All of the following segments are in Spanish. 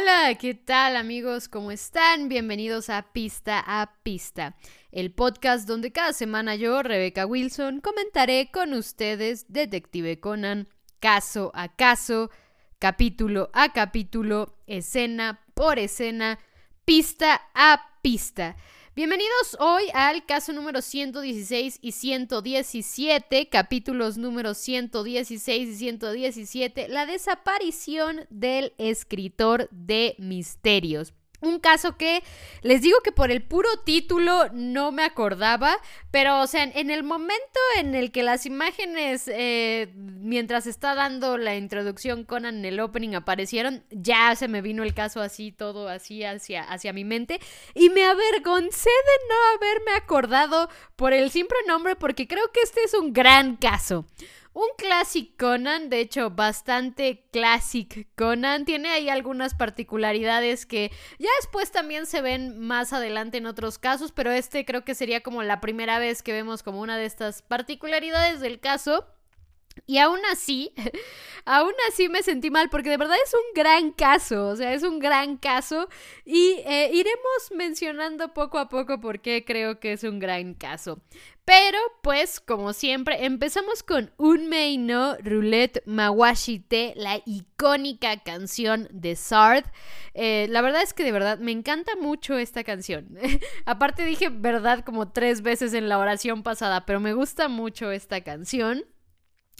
Hola, ¿qué tal amigos? ¿Cómo están? Bienvenidos a Pista a Pista, el podcast donde cada semana yo, Rebeca Wilson, comentaré con ustedes Detective Conan, caso a caso, capítulo a capítulo, escena por escena, pista a pista. Bienvenidos hoy al caso número 116 y 117, capítulos números 116 y 117, la desaparición del escritor de misterios. Un caso que les digo que por el puro título no me acordaba, pero o sea, en el momento en el que las imágenes, eh, mientras está dando la introducción Conan en el opening aparecieron, ya se me vino el caso así, todo así hacia, hacia mi mente, y me avergoncé de no haberme acordado por el simple nombre, porque creo que este es un gran caso. Un Classic Conan, de hecho bastante Classic Conan, tiene ahí algunas particularidades que ya después también se ven más adelante en otros casos, pero este creo que sería como la primera vez que vemos como una de estas particularidades del caso. Y aún así, aún así me sentí mal porque de verdad es un gran caso, o sea, es un gran caso y eh, iremos mencionando poco a poco por qué creo que es un gran caso. Pero, pues, como siempre, empezamos con Unmei no Roulette Mawashite, la icónica canción de Sard. Eh, la verdad es que de verdad me encanta mucho esta canción. Aparte dije verdad como tres veces en la oración pasada, pero me gusta mucho esta canción.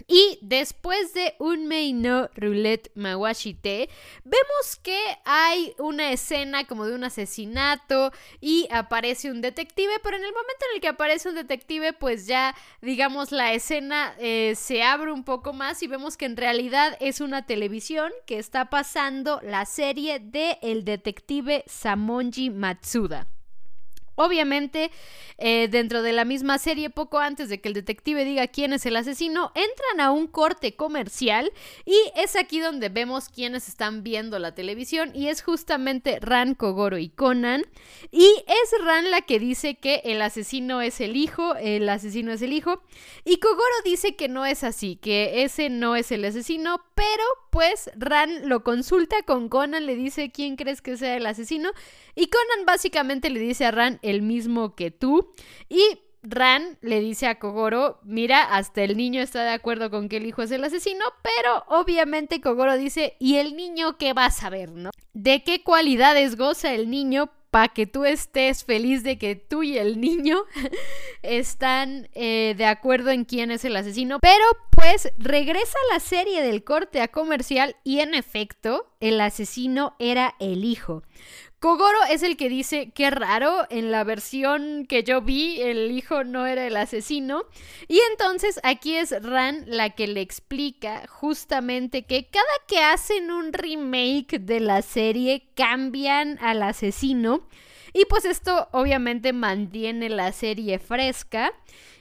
Y después de un no roulette mawashite, vemos que hay una escena como de un asesinato y aparece un detective, pero en el momento en el que aparece un detective, pues ya, digamos, la escena eh, se abre un poco más y vemos que en realidad es una televisión que está pasando la serie de El detective Samonji Matsuda. Obviamente, eh, dentro de la misma serie, poco antes de que el detective diga quién es el asesino, entran a un corte comercial y es aquí donde vemos quiénes están viendo la televisión y es justamente Ran, Kogoro y Conan. Y es Ran la que dice que el asesino es el hijo, el asesino es el hijo, y Kogoro dice que no es así, que ese no es el asesino, pero pues Ran lo consulta con Conan, le dice quién crees que sea el asesino y Conan básicamente le dice a Ran el mismo que tú y Ran le dice a Kogoro, mira, hasta el niño está de acuerdo con que el hijo es el asesino, pero obviamente Kogoro dice, ¿y el niño qué va a saber, no? ¿De qué cualidades goza el niño para que tú estés feliz de que tú y el niño están eh, de acuerdo en quién es el asesino. Pero pues regresa la serie del corte a comercial y en efecto el asesino era el hijo. Kogoro es el que dice, qué raro, en la versión que yo vi, el hijo no era el asesino. Y entonces aquí es Ran la que le explica justamente que cada que hacen un remake de la serie cambian al asesino. Y pues esto obviamente mantiene la serie fresca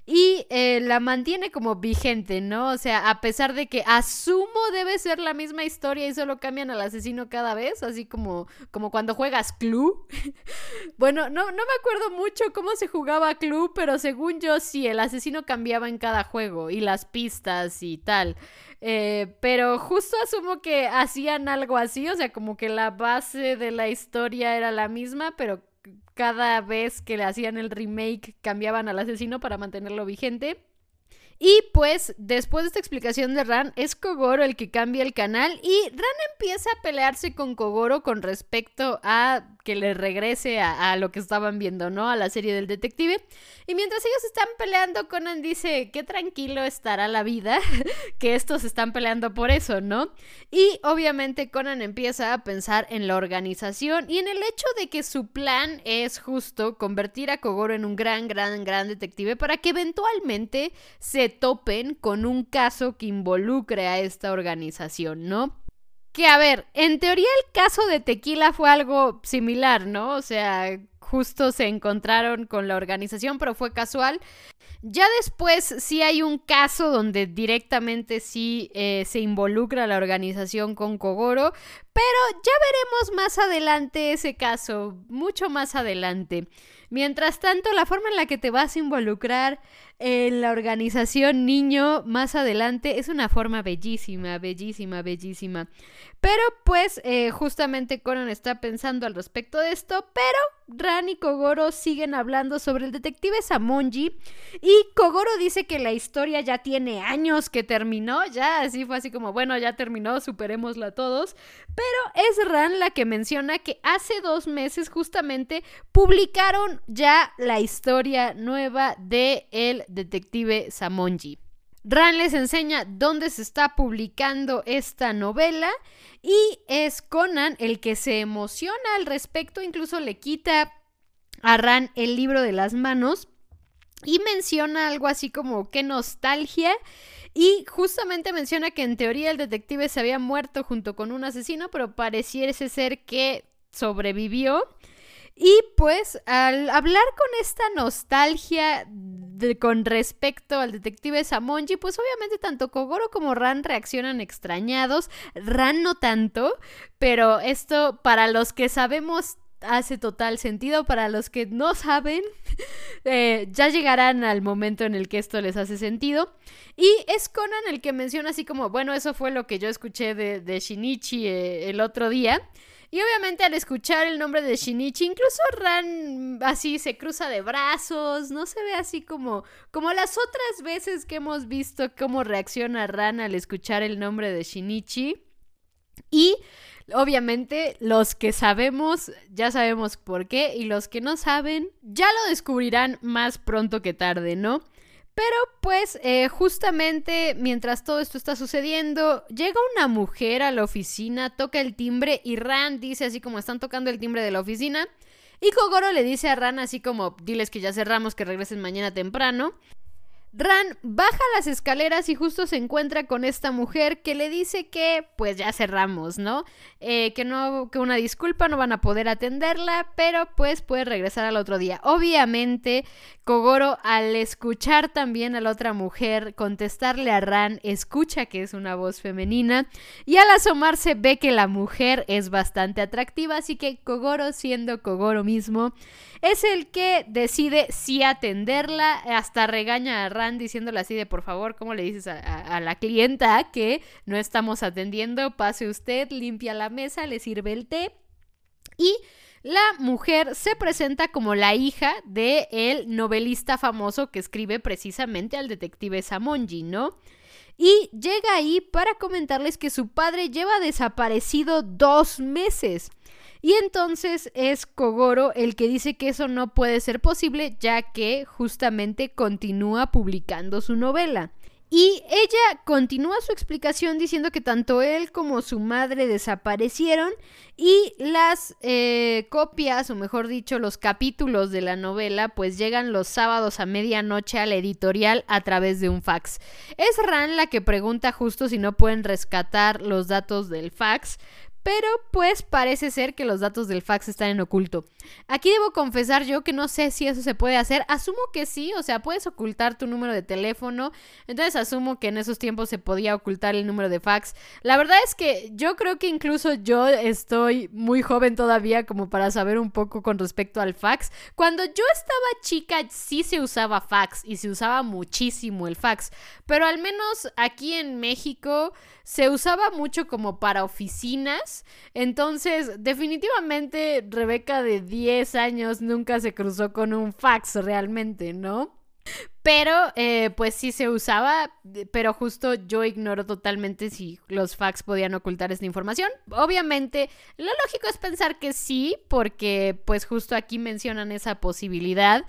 y eh, la mantiene como vigente, ¿no? O sea, a pesar de que asumo debe ser la misma historia y solo cambian al asesino cada vez, así como, como cuando juegas Clue. bueno, no, no me acuerdo mucho cómo se jugaba Clue, pero según yo sí, el asesino cambiaba en cada juego y las pistas y tal. Eh, pero justo asumo que hacían algo así, o sea, como que la base de la historia era la misma, pero cada vez que le hacían el remake cambiaban al asesino para mantenerlo vigente. Y pues, después de esta explicación de Ran, es Kogoro el que cambia el canal y Ran empieza a pelearse con Kogoro con respecto a que le regrese a, lo que estaban viendo, ¿no? A la serie del detective. Y mientras ellos están peleando, Conan dice, qué tranquilo estará la vida, que estos están peleando por eso, ¿no? Y obviamente Conan empieza a pensar en la organización y en el hecho de que su plan es justo convertir a Kogoro en un gran, gran, gran detective para que eventualmente se topen con un caso que involucre a esta organización, ¿no? Que a ver, en teoría el caso de Tequila fue algo similar, ¿no? O sea, justo se encontraron con la organización, pero fue casual. Ya después sí hay un caso donde directamente sí eh, se involucra la organización con Kogoro, pero ya veremos más adelante ese caso, mucho más adelante. Mientras tanto, la forma en la que te vas a involucrar en la organización niño más adelante es una forma bellísima, bellísima, bellísima. Pero pues eh, justamente Conan está pensando al respecto de esto, pero Ran y Kogoro siguen hablando sobre el detective Samonji y Kogoro dice que la historia ya tiene años que terminó, ya así fue así como, bueno, ya terminó, superémosla todos, pero es Ran la que menciona que hace dos meses justamente publicaron ya la historia nueva de el detective Samonji. Ran les enseña dónde se está publicando esta novela y es Conan el que se emociona al respecto, incluso le quita a Ran el libro de las manos y menciona algo así como qué nostalgia. Y justamente menciona que en teoría el detective se había muerto junto con un asesino, pero pareciese ser que sobrevivió. Y pues al hablar con esta nostalgia con respecto al detective Samonji, pues obviamente tanto Kogoro como Ran reaccionan extrañados. Ran no tanto, pero esto para los que sabemos hace total sentido. Para los que no saben, eh, ya llegarán al momento en el que esto les hace sentido. Y es Conan el que menciona así como, bueno, eso fue lo que yo escuché de, Shinichi eh, el otro día. Y obviamente al escuchar el nombre de Shinichi, incluso Ran así se cruza de brazos, no se ve así como como las otras veces que hemos visto cómo reacciona Ran al escuchar el nombre de Shinichi. Y obviamente los que sabemos ya sabemos por qué y los que no saben ya lo descubrirán más pronto que tarde, ¿no? Pero pues eh, justamente mientras todo esto está sucediendo, llega una mujer a la oficina, toca el timbre y Ran dice así como están tocando el timbre de la oficina. Y Kogoro le dice a Ran así como, diles que ya cerramos, que regresen mañana temprano. Ran baja las escaleras y justo se encuentra con esta mujer que le dice que pues ya cerramos, ¿no? Eh, que no, que una disculpa, no van a poder atenderla, pero pues puede regresar al otro día. Obviamente, Kogoro al escuchar también a la otra mujer contestarle a Ran, escucha que es una voz femenina y al asomarse ve que la mujer es bastante atractiva, así que Kogoro siendo Kogoro mismo es el que decide sí atenderla, hasta regaña a Ran diciéndole así de por favor, ¿cómo le dices a, la clienta que no estamos atendiendo? Pase usted, limpia la mesa, le sirve el té y... La mujer se presenta como la hija de el novelista famoso que escribe precisamente al detective Samonji, ¿no? Y llega ahí para comentarles que su padre lleva desaparecido dos meses. Y entonces es Kogoro el que dice que eso no puede ser posible ya que justamente continúa publicando su novela. Y ella continúa su explicación diciendo que tanto él como su madre desaparecieron y las eh, copias, o mejor dicho, los capítulos de la novela, pues llegan los sábados a medianoche a la editorial a través de un fax. Es Ran la que pregunta justo si no pueden rescatar los datos del fax, pero pues parece ser que los datos del fax están en oculto. Aquí debo confesar yo que no sé si eso se puede hacer. Asumo que sí, o sea, puedes ocultar tu número de teléfono. Entonces asumo que en esos tiempos se podía ocultar el número de fax. La verdad es que yo creo que incluso yo estoy muy joven todavía como para saber un poco con respecto al fax. Cuando yo estaba chica sí se usaba fax y se usaba muchísimo el fax. Pero al menos aquí en México se usaba mucho como para oficinas entonces, definitivamente Rebeca de 10 años nunca se cruzó con un fax realmente, ¿no? Pero, eh, pues sí se usaba, pero justo yo ignoro totalmente si los fax podían ocultar esta información. Obviamente, lo lógico es pensar que sí, porque pues justo aquí mencionan esa posibilidad.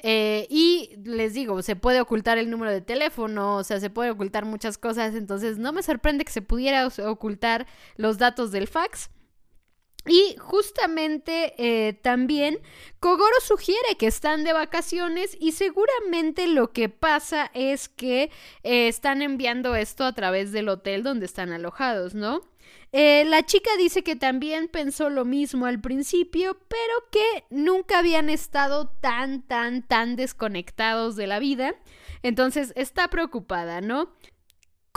Eh, y les digo, se puede ocultar el número de teléfono, o sea, se puede ocultar muchas cosas, entonces no me sorprende que se pudiera ocultar los datos del fax. Y justamente eh, también Kogoro sugiere que están de vacaciones y seguramente lo que pasa es que eh, están enviando esto a través del hotel donde están alojados, ¿no? Eh, la chica dice que también pensó lo mismo al principio, pero que nunca habían estado tan, tan, tan desconectados de la vida. Entonces está preocupada, ¿no?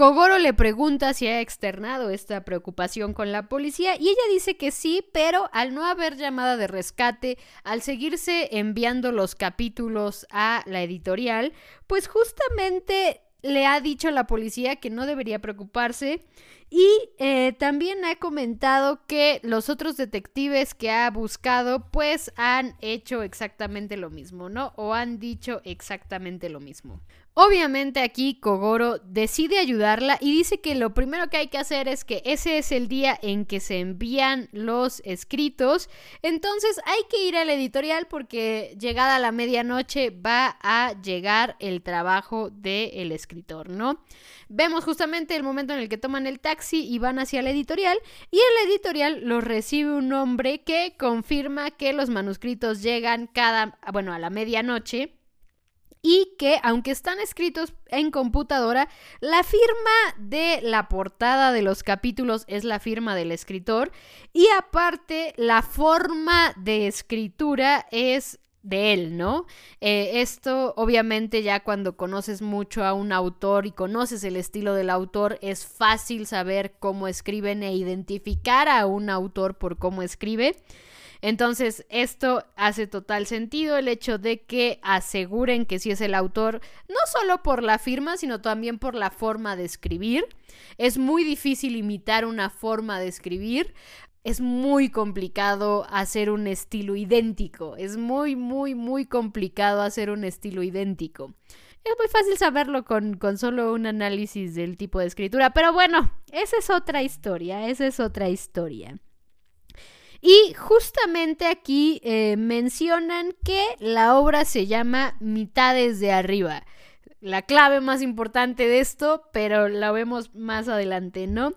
Kogoro le pregunta si ha externado esta preocupación con la policía y ella dice que sí, pero al no haber llamada de rescate, al seguirse enviando los capítulos a la editorial, pues justamente le ha dicho a la policía que no debería preocuparse y eh, también ha comentado que los otros detectives que ha buscado pues han hecho exactamente lo mismo, ¿no? O han dicho exactamente lo mismo. Obviamente aquí Kogoro decide ayudarla y dice que lo primero que hay que hacer es que ese es el día en que se envían los escritos. Entonces hay que ir al editorial porque llegada la medianoche va a llegar el trabajo del escritor, ¿no? Vemos justamente el momento en el que toman el taxi y van hacia la editorial y en la editorial los recibe un hombre que confirma que los manuscritos llegan cada, bueno, a la medianoche y que aunque están escritos en computadora, la firma de la portada de los capítulos es la firma del escritor y aparte la forma de escritura es de él, ¿no? Eh, esto obviamente ya cuando conoces mucho a un autor y conoces el estilo del autor es fácil saber cómo escriben e identificar a un autor por cómo escribe. Entonces, esto hace total sentido, el hecho de que aseguren que si es el autor, no solo por la firma, sino también por la forma de escribir. Es muy difícil imitar una forma de escribir. Es muy complicado hacer un estilo idéntico. Es muy, muy, muy complicado hacer un estilo idéntico. Es muy fácil saberlo con, con, solo un análisis del tipo de escritura. Pero bueno, esa es otra historia, esa es otra historia. Y justamente aquí eh, mencionan que la obra se llama Mitades de Arriba. La clave más importante de esto, pero la vemos más adelante, ¿no?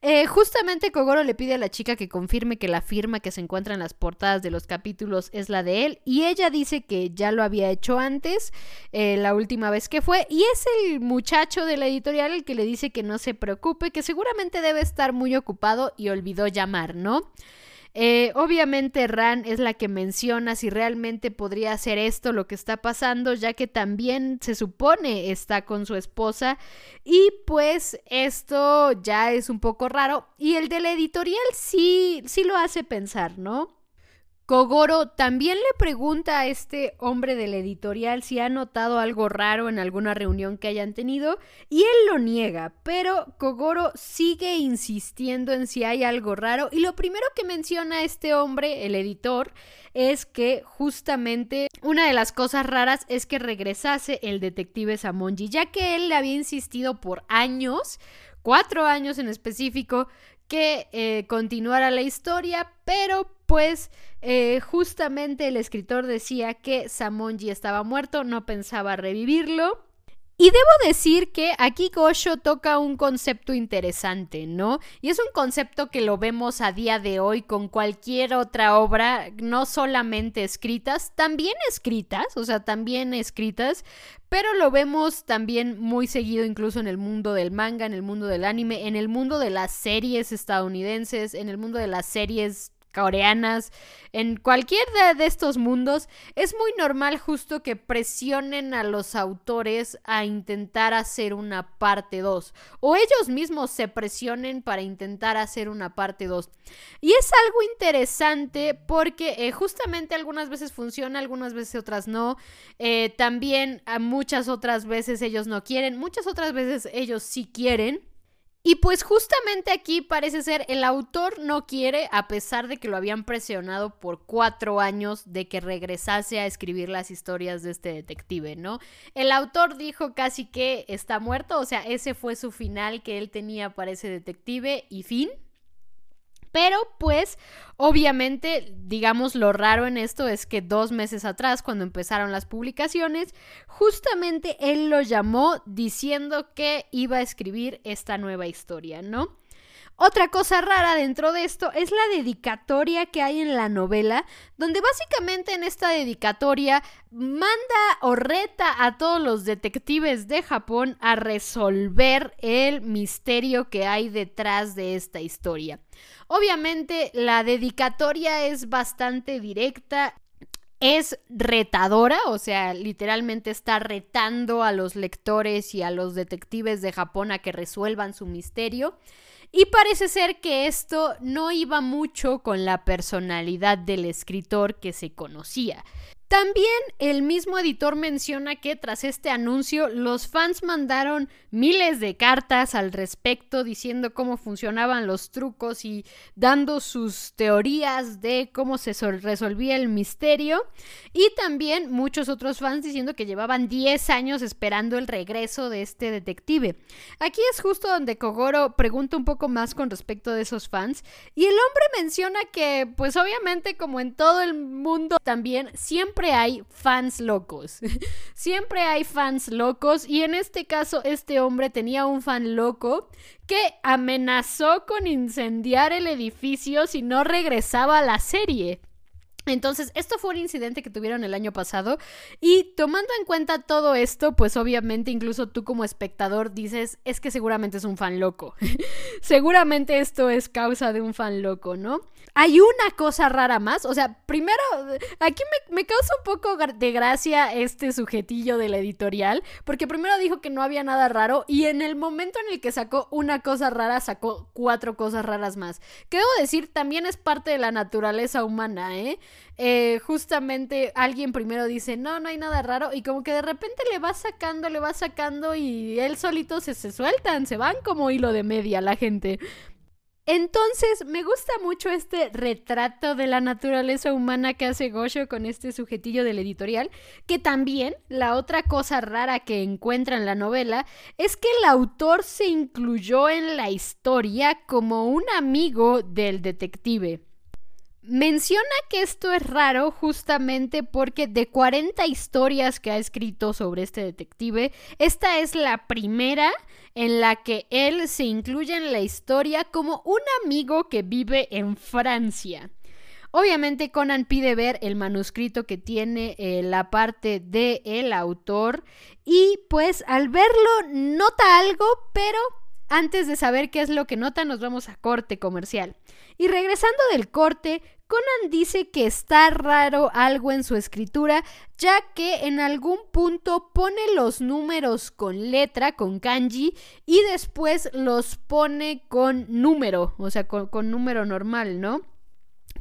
Eh, justamente Kogoro le pide a la chica que confirme que la firma que se encuentra en las portadas de los capítulos es la de él y ella dice que ya lo había hecho antes, eh, la última vez que fue, y es el muchacho de la editorial el que le dice que no se preocupe, que seguramente debe estar muy ocupado y olvidó llamar, ¿no? Eh, obviamente Ran es la que menciona si realmente podría ser esto lo que está pasando, ya que también se supone está con su esposa y pues esto ya es un poco raro y el de la editorial sí, sí lo hace pensar, ¿no? Kogoro también le pregunta a este hombre del editorial si ha notado algo raro en alguna reunión que hayan tenido y él lo niega, pero Kogoro sigue insistiendo en si hay algo raro y lo primero que menciona este hombre, el editor, es que justamente una de las cosas raras es que regresase el detective Samonji, ya que él le había insistido por años, cuatro años en específico, que eh, continuara la historia, pero pues eh, justamente el escritor decía que Samonji estaba muerto, no pensaba revivirlo. Y debo decir que aquí Gosho toca un concepto interesante, ¿no? Y es un concepto que lo vemos a día de hoy con cualquier otra obra, no solamente escritas, también escritas, o sea, también escritas, pero lo vemos también muy seguido incluso en el mundo del manga, en el mundo del anime, en el mundo de las series estadounidenses, en el mundo de las series coreanas, en cualquier de, estos mundos, es muy normal justo que presionen a los autores a intentar hacer una parte 2 o ellos mismos se presionen para intentar hacer una parte 2. Y es algo interesante porque eh, justamente algunas veces funciona, algunas veces otras no. Eh, también a muchas otras veces ellos no quieren, muchas otras veces ellos sí quieren. Y pues justamente aquí parece ser el autor no quiere, a pesar de que lo habían presionado por cuatro años de que regresase a escribir las historias de este detective, ¿no? El autor dijo casi que está muerto, o sea, ese fue su final que él tenía para ese detective y fin. Pero pues obviamente, digamos, lo raro en esto es que dos meses atrás, cuando empezaron las publicaciones, justamente él lo llamó diciendo que iba a escribir esta nueva historia, ¿no? Otra cosa rara dentro de esto es la dedicatoria que hay en la novela, donde básicamente en esta dedicatoria manda o reta a todos los detectives de Japón a resolver el misterio que hay detrás de esta historia. Obviamente la dedicatoria es bastante directa es retadora, o sea, literalmente está retando a los lectores y a los detectives de Japón a que resuelvan su misterio. Y parece ser que esto no iba mucho con la personalidad del escritor que se conocía. También el mismo editor menciona que tras este anuncio los fans mandaron miles de cartas al respecto diciendo cómo funcionaban los trucos y dando sus teorías de cómo se resolvía el misterio y también muchos otros fans diciendo que llevaban 10 años esperando el regreso de este detective. Aquí es justo donde Kogoro pregunta un poco más con respecto de esos fans y el hombre menciona que pues obviamente como en todo el mundo también siempre siempre hay fans locos. siempre hay fans locos y en este caso este hombre tenía un fan loco que amenazó con incendiar el edificio si no regresaba a la serie. Entonces, esto fue un incidente que tuvieron el año pasado y tomando en cuenta todo esto, pues obviamente incluso tú como espectador dices, es que seguramente es un fan loco. seguramente esto es causa de un fan loco, ¿no? Hay una cosa rara más, o sea, primero, aquí me, causa un poco de gracia este sujetillo de la editorial, porque primero dijo que no había nada raro y en el momento en el que sacó una cosa rara, sacó cuatro cosas raras más. Que debo decir, también es parte de la naturaleza humana, ¿eh? Eh, justamente alguien primero dice, no, no hay nada raro, y como que de repente le va sacando, le va sacando, y él solito se, se sueltan, se van como hilo de media la gente. Entonces, me gusta mucho este retrato de la naturaleza humana que hace Gosho con este sujetillo del editorial, que también la otra cosa rara que encuentra en la novela es que el autor se incluyó en la historia como un amigo del detective. Menciona que esto es raro justamente porque de 40 historias que ha escrito sobre este detective, esta es la primera en la que él se incluye en la historia como un amigo que vive en Francia. Obviamente Conan pide ver el manuscrito que tiene eh, la parte del el autor y pues al verlo nota algo, pero antes de saber qué es lo que nota nos vamos a corte comercial. Y regresando del corte, Conan dice que está raro algo en su escritura, ya que en algún punto pone los números con letra, con kanji, y después los pone con número, o sea, con, número normal, ¿no?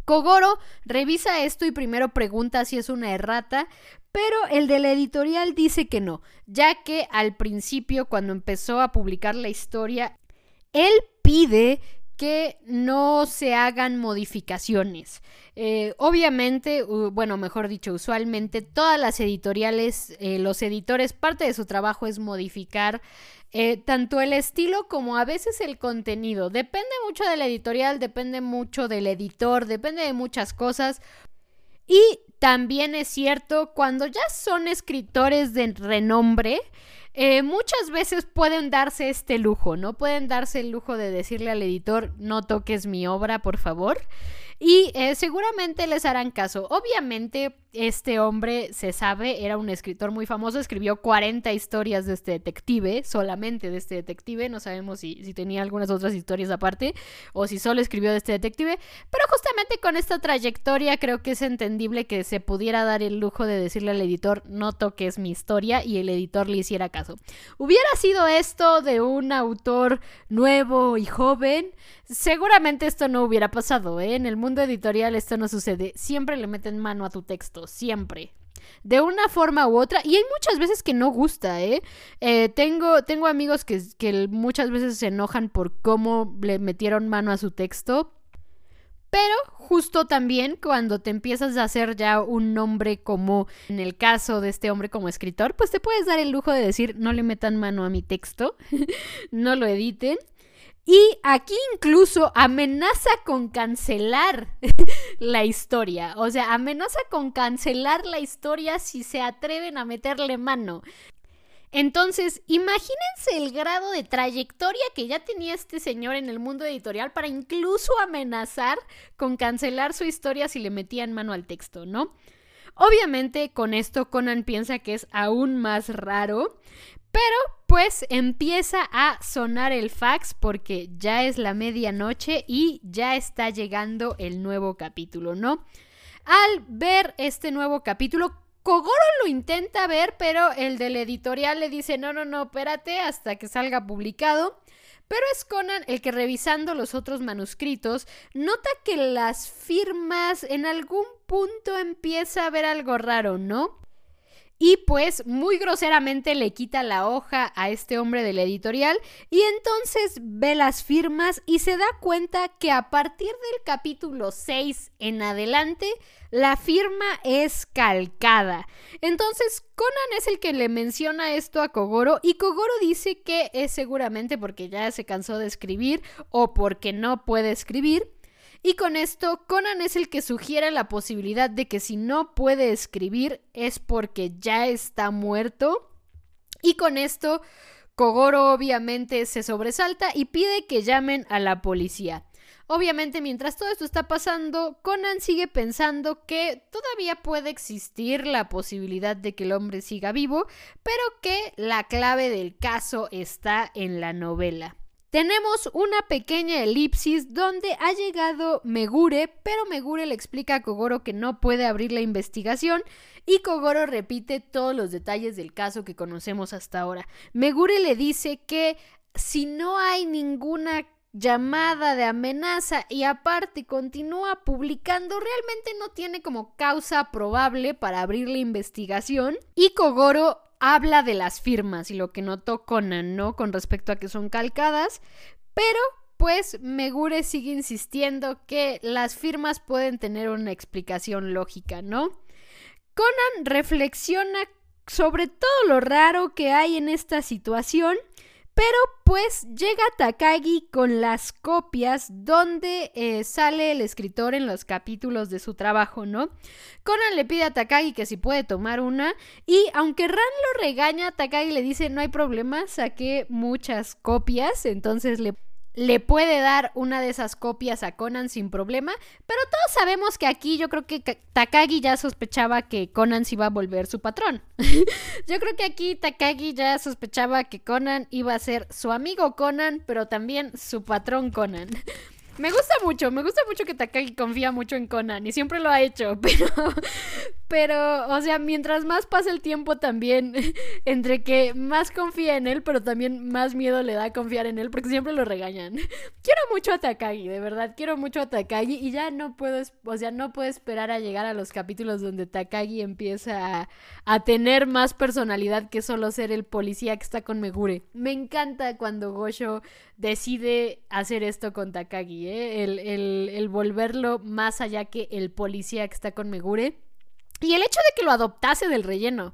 Kogoro revisa esto y primero pregunta si es una errata, pero el de la editorial dice que no, ya que al principio, cuando empezó a publicar la historia, él pide que no se hagan modificaciones. Eh, obviamente, bueno, mejor dicho, usualmente todas las editoriales, eh, los editores, parte de su trabajo es modificar eh, tanto el estilo como a veces el contenido. Depende mucho de la editorial, depende mucho del editor, depende de muchas cosas. Y también es cierto, cuando ya son escritores de renombre, eh, muchas veces pueden darse este lujo, ¿no? Pueden darse el lujo de decirle al editor, no toques mi obra, por favor. Y eh, seguramente les harán caso. Obviamente, este hombre se sabe, era un escritor muy famoso, escribió 40 historias de este detective, solamente de este detective, no sabemos si, si, tenía algunas otras historias aparte o si solo escribió de este detective, pero justamente con esta trayectoria creo que es entendible que se pudiera dar el lujo de decirle al editor no toques mi historia y el editor le hiciera caso. Hubiera sido esto de un autor nuevo y joven, seguramente esto no hubiera pasado, ¿eh? en el mundo editorial esto no sucede, siempre le meten mano a tu texto siempre. De una forma u otra. Y hay muchas veces que no gusta, ¿eh? eh tengo, tengo amigos que, que muchas veces se enojan por cómo le metieron mano a su texto. Pero justo también cuando te empiezas a hacer ya un nombre como en el caso de este hombre como escritor, pues te puedes dar el lujo de decir no le metan mano a mi texto, no lo editen. Y aquí incluso amenaza con cancelar la historia. O sea, amenaza con cancelar la historia si se atreven a meterle mano. Entonces, imagínense el grado de trayectoria que ya tenía este señor en el mundo editorial para incluso amenazar con cancelar su historia si le metían mano al texto, ¿no? Obviamente con esto Conan piensa que es aún más raro, pero pues empieza a sonar el fax porque ya es la medianoche y ya está llegando el nuevo capítulo, ¿no? Al ver este nuevo capítulo, Kogoro lo intenta ver, pero el del editorial le dice, no, no, no, espérate hasta que salga publicado. Pero es Conan el que revisando los otros manuscritos nota que las firmas en algún punto empieza a ver algo raro, ¿no? Y pues muy groseramente le quita la hoja a este hombre del editorial y entonces ve las firmas y se da cuenta que a partir del capítulo 6 en adelante la firma es calcada. Entonces Conan es el que le menciona esto a Kogoro y Kogoro dice que es seguramente porque ya se cansó de escribir o porque no puede escribir y con esto, Conan es el que sugiere la posibilidad de que si no puede escribir es porque ya está muerto. Y con esto, Kogoro obviamente se sobresalta y pide que llamen a la policía. Obviamente, mientras todo esto está pasando, Conan sigue pensando que todavía puede existir la posibilidad de que el hombre siga vivo, pero que la clave del caso está en la novela. Tenemos una pequeña elipsis donde ha llegado Megure, pero Megure le explica a Kogoro que no puede abrir la investigación y Kogoro repite todos los detalles del caso que conocemos hasta ahora. Megure le dice que si no hay ninguna llamada de amenaza y aparte continúa publicando, realmente no tiene como causa probable para abrir la investigación y Kogoro habla de las firmas y lo que notó Conan, ¿no? Con respecto a que son calcadas, pero pues Megure sigue insistiendo que las firmas pueden tener una explicación lógica, ¿no? Conan reflexiona sobre todo lo raro que hay en esta situación pero pues llega Takagi con las copias donde eh, sale el escritor en los capítulos de su trabajo, ¿no? Conan le pide a Takagi que si puede tomar una y aunque Ran lo regaña, Takagi le dice no hay problema, saqué muchas copias, entonces le le puede dar una de esas copias a Conan sin problema, pero todos sabemos que aquí yo creo que Takagi ya sospechaba que Conan se iba a volver su patrón. yo creo que aquí Takagi ya sospechaba que Conan iba a ser su amigo Conan, pero también su patrón Conan. Me gusta mucho, me gusta mucho que Takagi confía mucho en Conan y siempre lo ha hecho, pero, pero, o sea, mientras más pasa el tiempo también, entre que más confía en él, pero también más miedo le da confiar en él porque siempre lo regañan. Quiero mucho a Takagi, de verdad, quiero mucho a Takagi y ya no puedo, o sea, no puedo esperar a llegar a los capítulos donde Takagi empieza a, a tener más personalidad que solo ser el policía que está con Megure. Me encanta cuando Gosho decide hacer esto con Takagi, ¿eh? el, volverlo más allá que el policía que está con Megure. Y el hecho de que lo adoptase del relleno.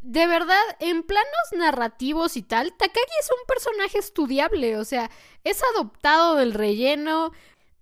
De verdad, en planos narrativos y tal, Takagi es un personaje estudiable, o sea, es adoptado del relleno,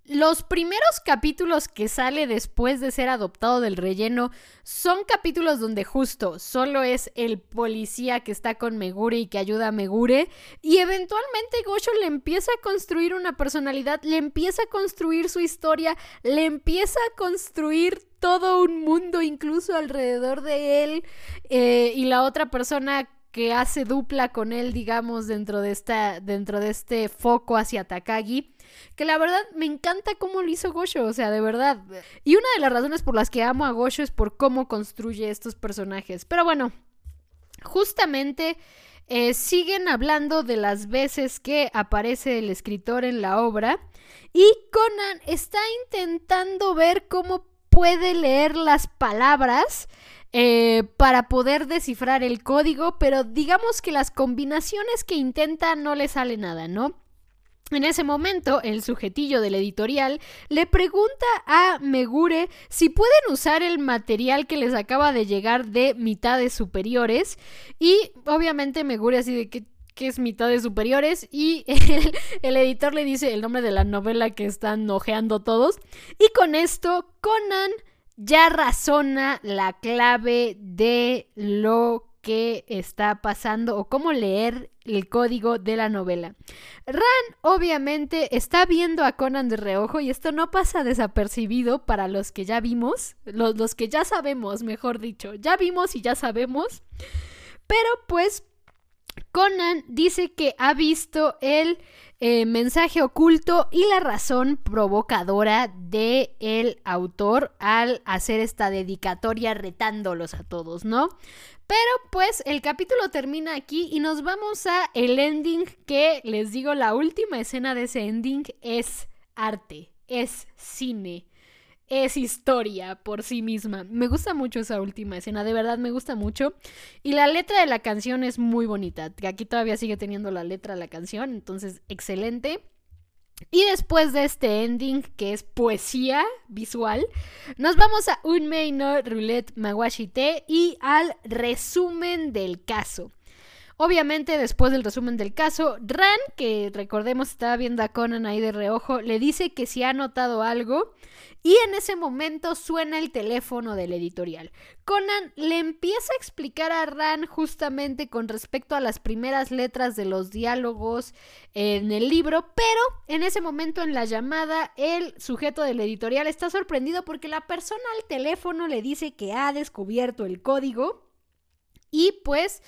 los primeros capítulos que sale después de ser adoptado del relleno son capítulos donde justo solo es el policía que está con Megure y que ayuda a Megure y eventualmente Gosho le empieza a construir una personalidad, le empieza a construir su historia, le empieza a construir todo un mundo incluso alrededor de él eh, y la otra persona que hace dupla con él, digamos, dentro de esta, dentro de este foco hacia Takagi que la verdad me encanta cómo lo hizo Gosho, o sea, de verdad. Y una de las razones por las que amo a Gosho es por cómo construye estos personajes. Pero bueno, justamente eh, siguen hablando de las veces que aparece el escritor en la obra y Conan está intentando ver cómo puede leer las palabras eh, para poder descifrar el código, pero digamos que las combinaciones que intenta no le sale nada, ¿no? En ese momento, el sujetillo del editorial le pregunta a Megure si pueden usar el material que les acaba de llegar de mitades superiores y obviamente Megure así de que es mitades superiores y el, el, editor le dice el nombre de la novela que están ojeando todos y con esto Conan ya razona la clave de lo qué está pasando o cómo leer el código de la novela. Ran obviamente está viendo a Conan de reojo y esto no pasa desapercibido para los que ya vimos, los, los que ya sabemos, mejor dicho, ya vimos y ya sabemos, pero pues Conan dice que ha visto el eh, mensaje oculto y la razón provocadora de el autor al hacer esta dedicatoria retándolos a todos, ¿no? Pero pues el capítulo termina aquí y nos vamos a el ending que les digo, la última escena de ese ending es arte, es cine es historia por sí misma. Me gusta mucho esa última escena, de verdad me gusta mucho. Y la letra de la canción es muy bonita. Aquí todavía sigue teniendo la letra de la canción, entonces excelente. Y después de este ending, que es poesía visual, nos vamos a un no roulette maguashite y al resumen del caso. Obviamente, después del resumen del caso, Ran, que recordemos estaba viendo a Conan ahí de reojo, le dice que si ha notado algo y en ese momento suena el teléfono del editorial. Conan le empieza a explicar a Ran justamente con respecto a las primeras letras de los diálogos en el libro, pero en ese momento en la llamada el sujeto del editorial está sorprendido porque la persona al teléfono le dice que ha descubierto el código y pues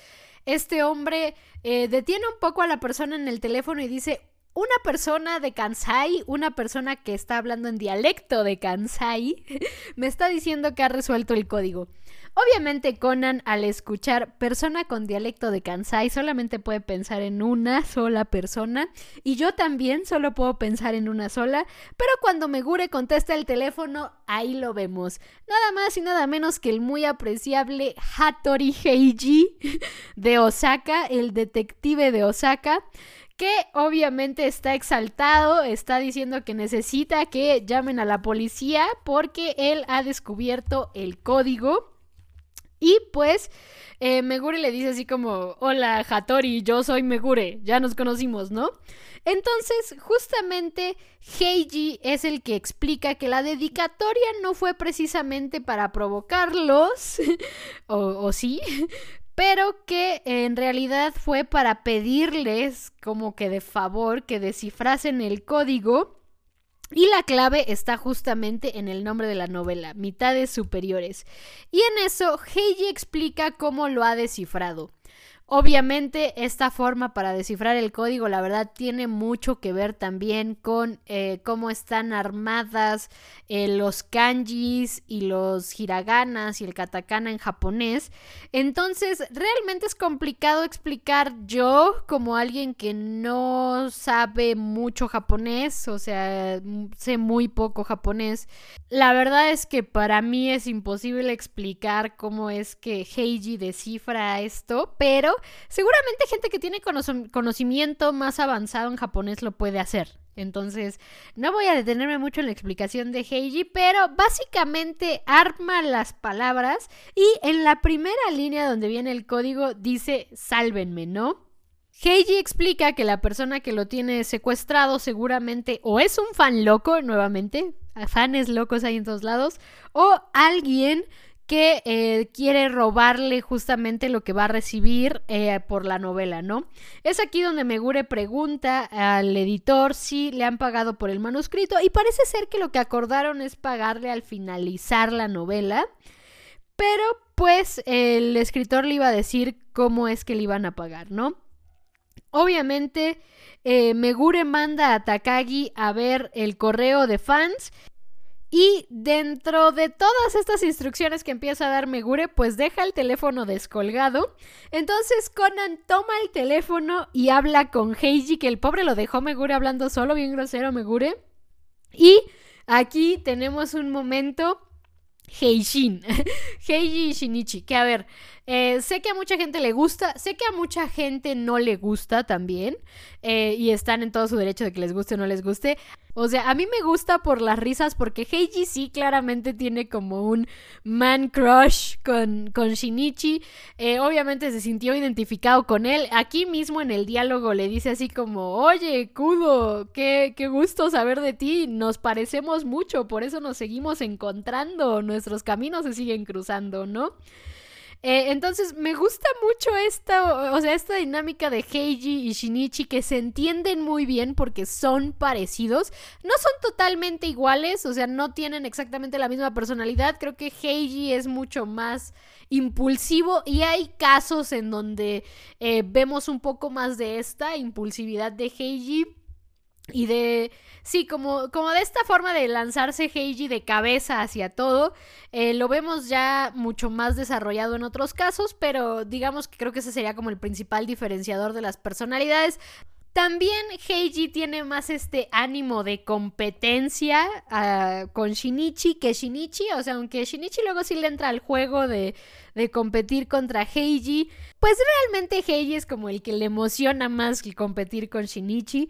este hombre eh, detiene un poco a la persona en el teléfono y dice, una persona de Kansai, una persona que está hablando en dialecto de Kansai, me está diciendo que ha resuelto el código. Obviamente Conan al escuchar persona con dialecto de Kansai solamente puede pensar en una sola persona y yo también solo puedo pensar en una sola, pero cuando Megure contesta el teléfono ahí lo vemos. Nada más y nada menos que el muy apreciable Hattori Heiji de Osaka, el detective de Osaka que obviamente está exaltado, está diciendo que necesita que llamen a la policía porque él ha descubierto el código y pues eh, Megure le dice así como, hola Hattori, yo soy Megure, ya nos conocimos, ¿no? Entonces, justamente Heiji es el que explica que la dedicatoria no fue precisamente para provocarlos, o, o sí, pero que en realidad fue para pedirles como que de favor que descifrasen el código y la clave está justamente en el nombre de la novela, Mitades Superiores. Y en eso, Heiji explica cómo lo ha descifrado. Obviamente esta forma para descifrar el código la verdad tiene mucho que ver también con eh, cómo están armadas eh, los kanjis y los hiraganas y el katakana en japonés. Entonces realmente es complicado explicar yo como alguien que no sabe mucho japonés, o sea, sé muy poco japonés. La verdad es que para mí es imposible explicar cómo es que Heiji descifra esto, pero seguramente gente que tiene conocimiento más avanzado en japonés lo puede hacer. Entonces, no voy a detenerme mucho en la explicación de Heiji, pero básicamente arma las palabras y en la primera línea donde viene el código dice sálvenme, ¿no? Heiji explica que la persona que lo tiene secuestrado seguramente o es un fan loco, nuevamente, fans locos hay en todos lados, o alguien que eh, quiere robarle justamente lo que va a recibir eh, por la novela, ¿no? Es aquí donde Megure pregunta al editor si le han pagado por el manuscrito y parece ser que lo que acordaron es pagarle al finalizar la novela, pero pues el escritor le iba a decir cómo es que le iban a pagar, ¿no? Obviamente, eh, Megure manda a Takagi a ver el correo de fans y dentro de todas estas instrucciones que empieza a dar Megure, pues deja el teléfono descolgado. Entonces Conan toma el teléfono y habla con Heiji, que el pobre lo dejó Megure hablando solo, bien grosero Megure. Y aquí tenemos un momento Heijin, Heiji Shinichi, que a ver, eh, sé que a mucha gente le gusta, sé que a mucha gente no le gusta también, eh, y están en todo su derecho de que les guste o no les guste. O sea, a mí me gusta por las risas porque Heiji sí claramente tiene como un man crush con, con Shinichi. Eh, obviamente se sintió identificado con él. Aquí mismo en el diálogo le dice así como, oye, Kudo, qué, qué gusto saber de ti. Nos parecemos mucho, por eso nos seguimos encontrando. Nuestros caminos se siguen cruzando, ¿no? Eh, entonces me gusta mucho esta, o sea, esta dinámica de Heiji y Shinichi que se entienden muy bien porque son parecidos. No son totalmente iguales, o sea, no tienen exactamente la misma personalidad. Creo que Heiji es mucho más impulsivo y hay casos en donde eh, vemos un poco más de esta impulsividad de Heiji y de Sí, como, como de esta forma de lanzarse Heiji de cabeza hacia todo, eh, lo vemos ya mucho más desarrollado en otros casos, pero digamos que creo que ese sería como el principal diferenciador de las personalidades. También Heiji tiene más este ánimo de competencia ah, con Shinichi que Shinichi. O sea, aunque Shinichi luego sí le entra al juego de, de, competir contra Heiji, pues realmente Heiji es como el que le emociona más que competir con Shinichi.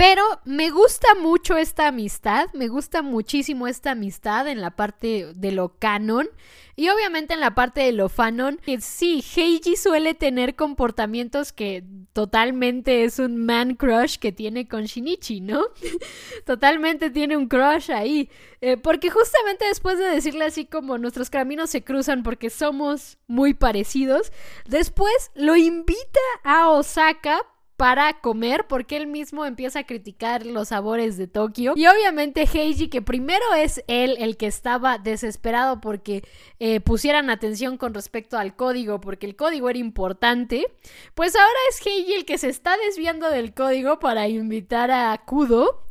Pero me gusta mucho esta amistad, me gusta muchísimo esta amistad en la parte de lo canon y obviamente en la parte de lo fanon. Sí, Heiji suele tener comportamientos que totalmente es un man crush que tiene con Shinichi, ¿no? totalmente tiene un crush ahí. Eh, porque justamente después de decirle así como nuestros caminos se cruzan porque somos muy parecidos, después lo invita a Osaka para comer porque él mismo empieza a criticar los sabores de Tokio. Y obviamente Heiji, que primero es él el que estaba desesperado porque eh, pusieran atención con respecto al código, porque el código era importante, pues ahora es Heiji el que se está desviando del código para invitar a Kudo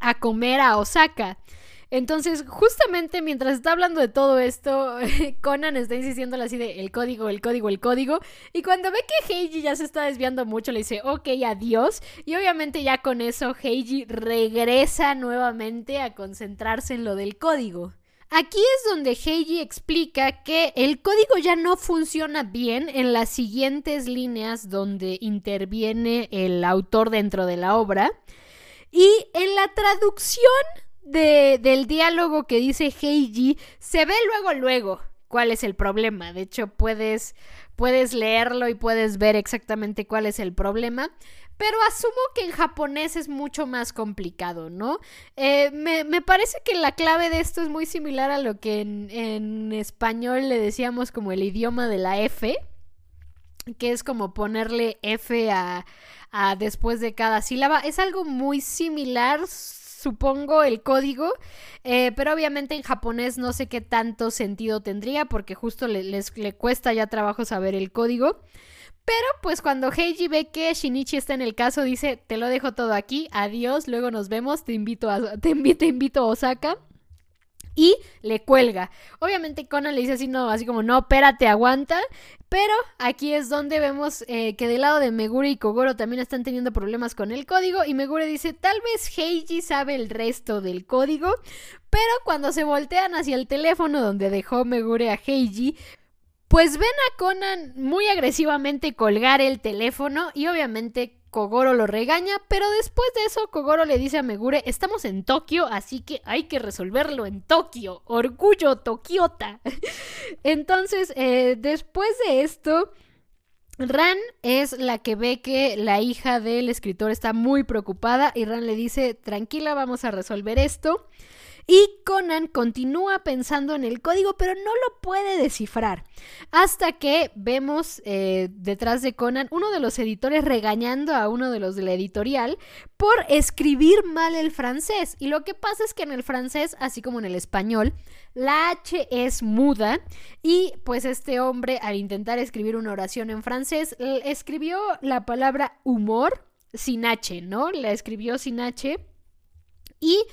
a comer a Osaka. Entonces, justamente mientras está hablando de todo esto, Conan está insistiéndole así de el código, el código, el código. Y cuando ve que Heiji ya se está desviando mucho, le dice, ok, adiós. Y obviamente ya con eso, Heiji regresa nuevamente a concentrarse en lo del código. Aquí es donde Heiji explica que el código ya no funciona bien en las siguientes líneas donde interviene el autor dentro de la obra. Y en la traducción del diálogo que dice Heiji se ve luego, luego cuál es el problema. De hecho, puedes, puedes leerlo y puedes ver exactamente cuál es el problema. Pero asumo que en japonés es mucho más complicado, ¿no? Eh, me, parece que la clave de esto es muy similar a lo que en, español le decíamos como el idioma de la F, que es como ponerle F a, a después de cada sílaba. Es algo muy similar, supongo, el código, eh, pero obviamente en japonés no sé qué tanto sentido tendría porque justo le, les, le cuesta ya trabajo saber el código. Pero pues cuando Heiji ve que Shinichi está en el caso, dice, te lo dejo todo aquí, adiós, luego nos vemos, te invito a, te invito, te invito a Osaka y le cuelga. Obviamente Conan le dice así, no, así como, no, espérate, aguanta. Pero aquí es donde vemos eh, que del lado de Megure y Kogoro también están teniendo problemas con el código. Y Megure dice, tal vez Heiji sabe el resto del código. Pero cuando se voltean hacia el teléfono donde dejó Megure a Heiji, pues ven a Conan muy agresivamente colgar el teléfono y obviamente Kogoro lo regaña, pero después de eso Kogoro le dice a Megure, estamos en Tokio, así que hay que resolverlo en Tokio. Orgullo Tokiota. Entonces, eh, después de esto... Ran es la que ve que la hija del escritor está muy preocupada y Ran le dice, tranquila, vamos a resolver esto. Y Conan continúa pensando en el código, pero no lo puede descifrar. Hasta que vemos eh, detrás de Conan uno de los editores regañando a uno de los de la editorial por escribir mal el francés. Y lo que pasa es que en el francés, así como en el español, la H es muda y pues este hombre al intentar escribir una oración en francés escribió la palabra humor sin H, ¿no? La escribió sin H y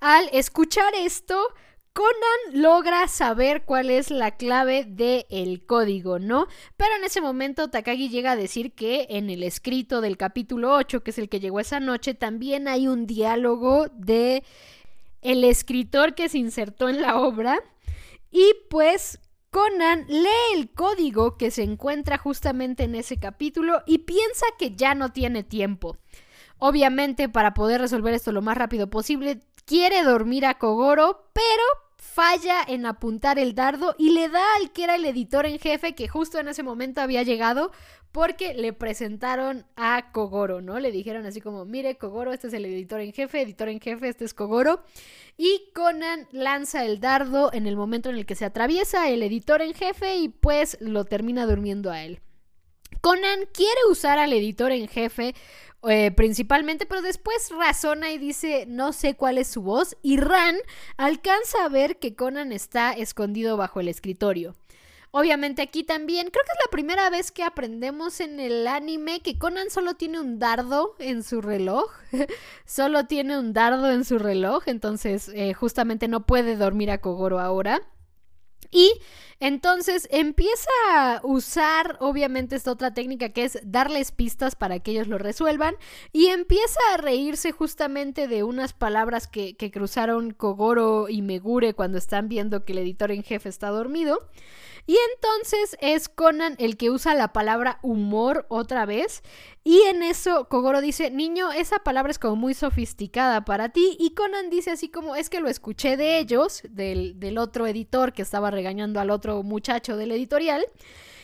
al escuchar esto, Conan logra saber cuál es la clave del código, ¿no? Pero en ese momento Takagi llega a decir que en el escrito del capítulo 8, que es el que llegó esa noche, también hay un diálogo de el escritor que se insertó en la obra y pues Conan lee el código que se encuentra justamente en ese capítulo y piensa que ya no tiene tiempo. Obviamente, para poder resolver esto lo más rápido posible, quiere dormir a Kogoro, pero falla en apuntar el dardo y le da al que era el editor en jefe que justo en ese momento había llegado porque le presentaron a Kogoro, ¿no? Le dijeron así como, mire Kogoro, este es el editor en jefe, editor en jefe, este es Kogoro. Y Conan lanza el dardo en el momento en el que se atraviesa el editor en jefe y pues lo termina durmiendo a él. Conan quiere usar al editor en jefe eh, principalmente, pero después razona y dice no sé cuál es su voz y Ran alcanza a ver que Conan está escondido bajo el escritorio. Obviamente aquí también, creo que es la primera vez que aprendemos en el anime que Conan solo tiene un dardo en su reloj. solo tiene un dardo en su reloj, entonces eh, justamente no puede dormir a Kogoro ahora. Y entonces empieza a usar, obviamente, esta otra técnica que es darles pistas para que ellos lo resuelvan. Y empieza a reírse justamente de unas palabras que, cruzaron Kogoro y Megure cuando están viendo que el editor en jefe está dormido. Y entonces es Conan el que usa la palabra humor otra vez. Y en eso Kogoro dice, niño, esa palabra es como muy sofisticada para ti. Y Conan dice así como, es que lo escuché de ellos, del, del otro editor que estaba regañando al otro muchacho del editorial.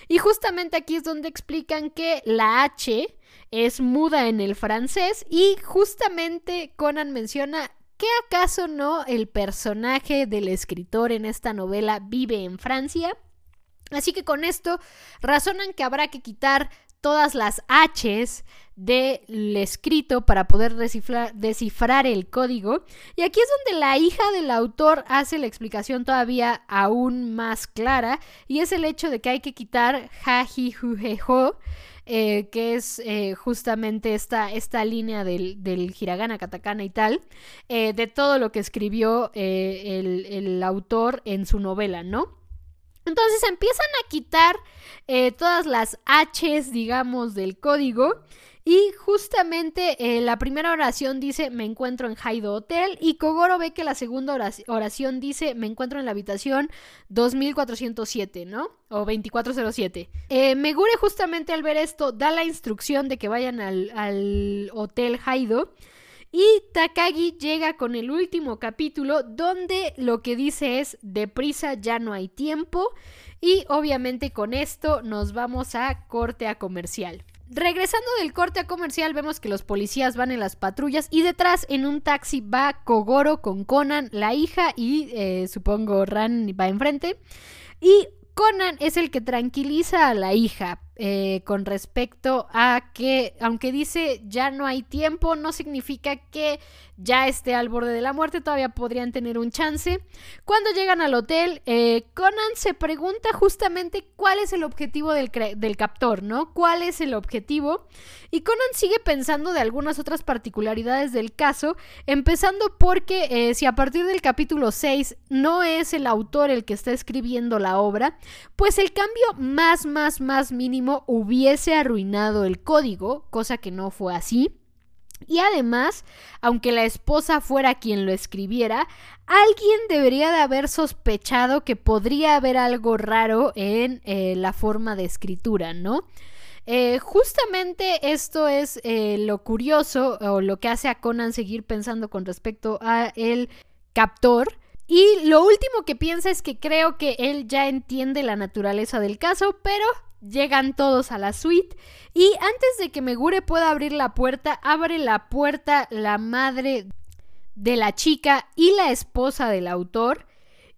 Y justamente aquí es donde explican que la H es muda en el francés y justamente Conan menciona ¿Qué acaso no el personaje del escritor en esta novela vive en Francia? Así que con esto razonan que habrá que quitar todas las H's del escrito para poder descifrar, el código. Y aquí es donde la hija del autor hace la explicación todavía aún más clara y es el hecho de que hay que quitar ha, hi, eh, que es eh, justamente esta, esta línea del, hiragana, katakana y tal, eh, de todo lo que escribió el, el autor en su novela, ¿no? Entonces empiezan a quitar eh, todas las H's, digamos, del código. Y justamente eh, la primera oración dice me encuentro en Haido Hotel y Kogoro ve que la segunda oración dice me encuentro en la habitación 2407, ¿no? O 2407. Eh, Megure justamente al ver esto da la instrucción de que vayan al, al Hotel Haido. Y Takagi llega con el último capítulo donde lo que dice es deprisa ya no hay tiempo y obviamente con esto nos vamos a corte a comercial. Regresando del corte a comercial vemos que los policías van en las patrullas y detrás en un taxi va Kogoro con Conan, la hija y eh, supongo Ran va enfrente. Y Conan es el que tranquiliza a la hija, eh, con respecto a que, aunque dice ya no hay tiempo, no significa que ya esté al borde de la muerte, todavía podrían tener un chance. Cuando llegan al hotel, eh, Conan se pregunta justamente cuál es el objetivo del, del, captor, ¿no? ¿Cuál es el objetivo? Y Conan sigue pensando de algunas otras particularidades del caso, empezando porque eh, si a partir del capítulo 6 no es el autor el que está escribiendo la obra, pues el cambio más, más, más mínimo hubiese arruinado el código, cosa que no fue así. Y además, aunque la esposa fuera quien lo escribiera, alguien debería de haber sospechado que podría haber algo raro en eh, la forma de escritura, ¿no? Eh, justamente esto es eh, lo curioso o lo que hace a Conan seguir pensando con respecto a el captor. Y lo último que piensa es que creo que él ya entiende la naturaleza del caso, pero Llegan todos a la suite y antes de que Megure pueda abrir la puerta, abre la puerta la madre de la chica y la esposa del autor.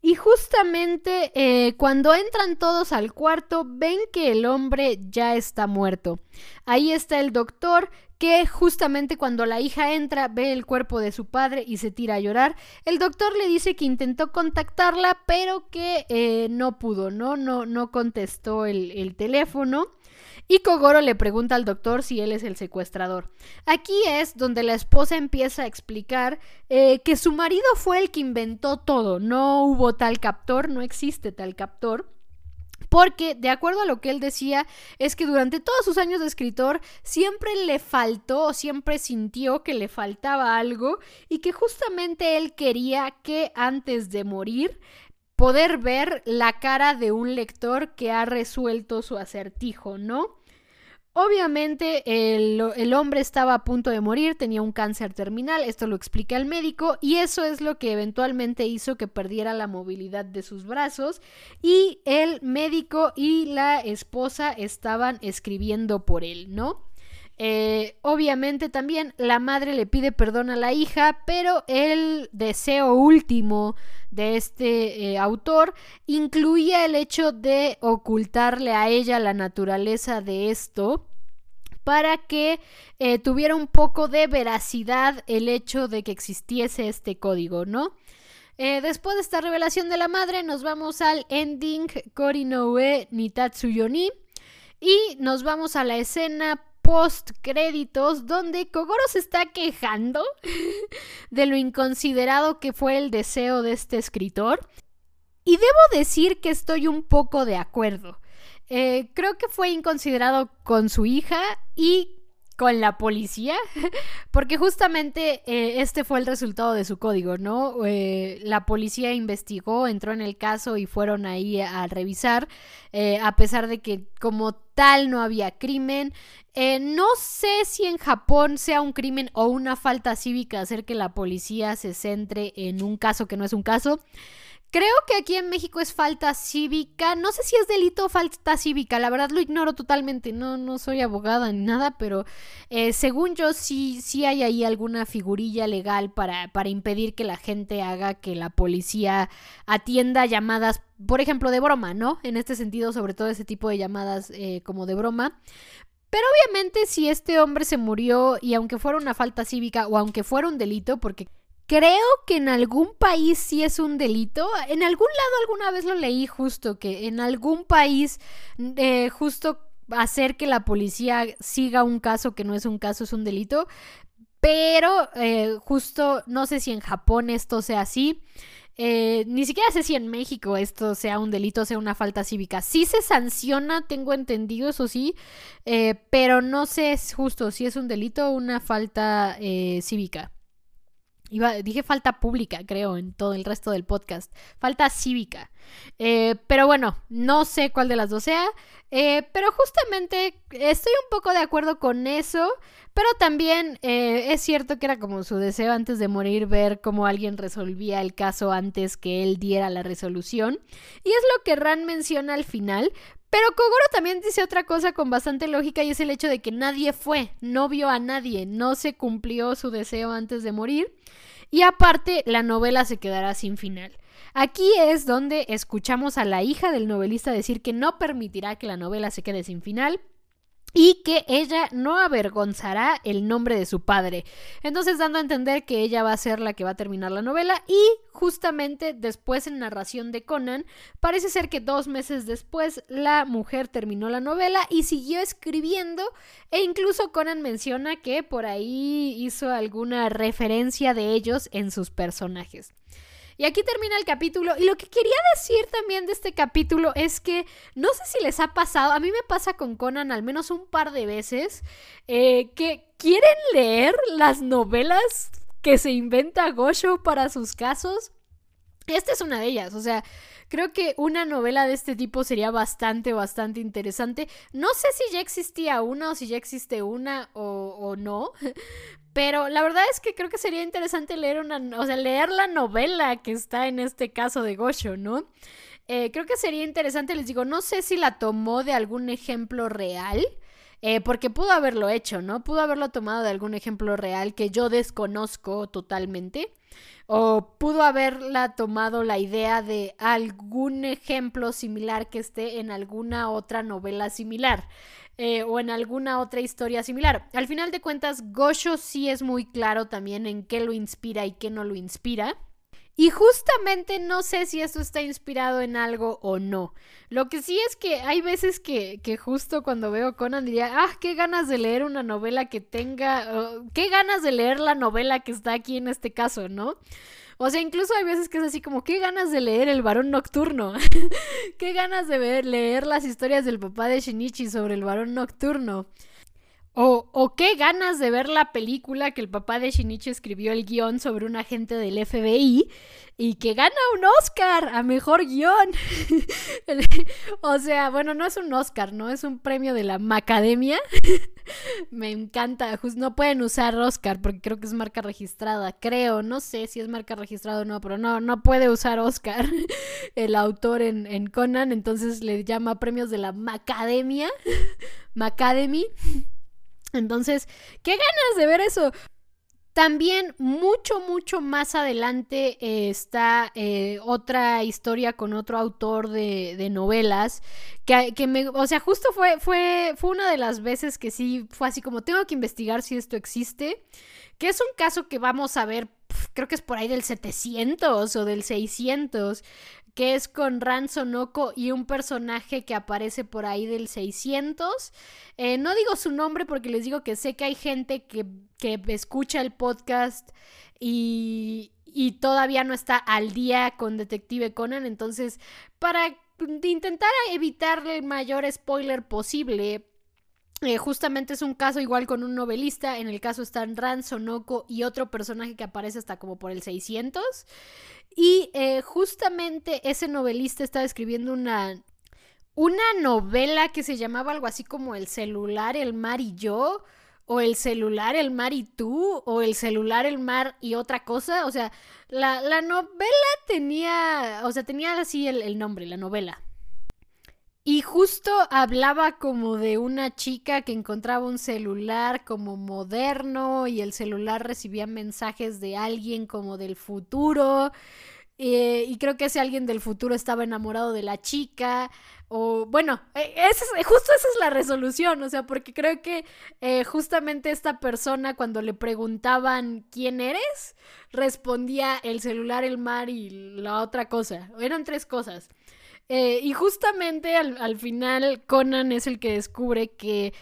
Y justamente eh, cuando entran todos al cuarto, ven que el hombre ya está muerto. Ahí está el doctor que justamente cuando la hija entra ve el cuerpo de su padre y se tira a llorar. El doctor le dice que intentó contactarla, pero que eh, no pudo, ¿no? No, no contestó el, teléfono. Y Kogoro le pregunta al doctor si él es el secuestrador. Aquí es donde la esposa empieza a explicar eh, que su marido fue el que inventó todo. No hubo tal captor, no existe tal captor. Porque, de acuerdo a lo que él decía, es que durante todos sus años de escritor siempre le faltó, siempre sintió que le faltaba algo y que justamente él quería que antes de morir poder ver la cara de un lector que ha resuelto su acertijo, ¿no? Obviamente el, hombre estaba a punto de morir, tenía un cáncer terminal, esto lo explica el médico, y eso es lo que eventualmente hizo que perdiera la movilidad de sus brazos, y el médico y la esposa estaban escribiendo por él, ¿no? Eh, obviamente también la madre le pide perdón a la hija, pero el deseo último de este eh, autor incluía el hecho de ocultarle a ella la naturaleza de esto para que eh, tuviera un poco de veracidad el hecho de que existiese este código, ¿no? después de esta revelación de la madre, nos vamos al ending Korinoue Nitatsuyoni y nos vamos a la escena post créditos donde Kogoro se está quejando de lo inconsiderado que fue el deseo de este escritor. Y debo decir que estoy un poco de acuerdo. Eh, creo que fue inconsiderado con su hija y con la policía, porque justamente eh, este fue el resultado de su código, ¿no? Eh, la policía investigó, entró en el caso y fueron ahí a, revisar, eh, a pesar de que como tal no había crimen. no sé si en Japón sea un crimen o una falta cívica hacer que la policía se centre en un caso que no es un caso. Creo que aquí en México es falta cívica. No sé si es delito o falta cívica. La verdad lo ignoro totalmente. No, no soy abogada ni nada, pero eh, según yo sí, sí hay ahí alguna figurilla legal para, para impedir que la gente haga que la policía atienda llamadas, por ejemplo, de broma, ¿no? En este sentido, sobre todo ese tipo de llamadas eh, como de broma. Pero obviamente si este hombre se murió y aunque fuera una falta cívica o aunque fuera un delito, porque Creo que en algún país sí es un delito. En algún lado alguna vez lo leí justo, que en algún país eh, justo hacer que la policía siga un caso que no es un caso es un delito. Pero eh, justo no sé si en Japón esto sea así. Eh, ni siquiera sé si en México esto sea un delito, sea una falta cívica. Sí se sanciona, tengo entendido, eso sí, pero no sé justo si es un delito o una falta cívica dije falta pública, creo, en todo el resto del podcast. Falta cívica. Eh, pero bueno, no sé cuál de las dos sea. Eh, pero justamente estoy un poco de acuerdo con eso. Pero también eh, es cierto que era como su deseo antes de morir ver cómo alguien resolvía el caso antes que él diera la resolución. Y es lo que Ran menciona al final. Pero Kogoro también dice otra cosa con bastante lógica y es el hecho de que nadie fue, no vio a nadie, no se cumplió su deseo antes de morir. Y aparte, la novela se quedará sin final. Aquí es donde escuchamos a la hija del novelista decir que no permitirá que la novela se quede sin final y que ella no avergonzará el nombre de su padre. Entonces dando a entender que ella va a ser la que va a terminar la novela y justamente después en narración de Conan parece ser que dos meses después la mujer terminó la novela y siguió escribiendo e incluso Conan menciona que por ahí hizo alguna referencia de ellos en sus personajes. Y aquí termina el capítulo. Y lo que quería decir también de este capítulo es que no sé si les ha pasado, a mí me pasa con Conan al menos un par de veces, eh, que quieren leer las novelas que se inventa Gosho para sus casos. Esta es una de ellas, o sea, creo que una novela de este tipo sería bastante, bastante interesante. No sé si ya existía una o si ya existe una o, o no, pero la verdad es que creo que sería interesante leer una, o sea, leer la novela que está en este caso de Gosho, ¿no? Eh, creo que sería interesante, les digo, no sé si la tomó de algún ejemplo real, eh, porque pudo haberlo hecho, ¿no? Pudo haberlo tomado de algún ejemplo real que yo desconozco totalmente. O pudo haberla tomado la idea de algún ejemplo similar que esté en alguna otra novela similar. Eh, o en alguna otra historia similar. Al final de cuentas, Gosho sí es muy claro también en qué lo inspira y qué no lo inspira. Y justamente no sé si esto está inspirado en algo o no. Lo que sí es que hay veces que, que justo cuando veo Conan diría, ah, qué ganas de leer una novela que tenga, qué ganas de leer la novela que está aquí en este caso, ¿no? O sea, incluso hay veces que es así como, qué ganas de leer El varón nocturno. qué ganas de ver, leer las historias del papá de Shinichi sobre el varón nocturno. O, qué ganas de ver la película que el papá de Shinichi escribió el guion sobre un agente del FBI y que gana un Oscar a mejor guion. o sea, bueno, no es un Oscar, ¿no? Es un premio de la Macademia. Me encanta. no pueden usar Oscar porque creo que es marca registrada. Creo, no sé si es marca registrada o no, pero no, no puede usar Oscar el autor en, en Conan. Entonces le llama premios de la Macademia. Macademy. Entonces, qué ganas de ver eso. También mucho, mucho más adelante eh, está eh, otra historia con otro autor de, novelas que, que, me, o sea, justo fue, fue, fue una de las veces que sí fue así como tengo que investigar si esto existe, que es un caso que vamos a ver, creo que es por ahí del 700 o del 600, que es con Ran Sonoko y un personaje que aparece por ahí del 600. Eh, no digo su nombre porque les digo que sé que hay gente que, que escucha el podcast y, y todavía no está al día con Detective Conan, entonces para intentar evitar el mayor spoiler posible, eh, justamente es un caso igual con un novelista. En el caso están Ran, Sonoko y otro personaje que aparece hasta como por el 600. Y eh, justamente ese novelista estaba escribiendo una, una novela que se llamaba algo así como El celular, el mar y yo, o El celular, el mar y tú, o El celular, el mar y otra cosa. O sea, la, novela tenía, o sea, tenía así el, el nombre, la novela. Y justo hablaba como de una chica que encontraba un celular como moderno y el celular recibía mensajes de alguien como del futuro. Eh, y creo que ese alguien del futuro estaba enamorado de la chica. O bueno, e, ese justo esa es la resolución, o sea, porque creo que eh, justamente esta persona cuando le preguntaban quién eres, respondía el celular, el mar y la otra cosa. Eran tres cosas. Eh, y justamente al, final Conan es el que descubre que,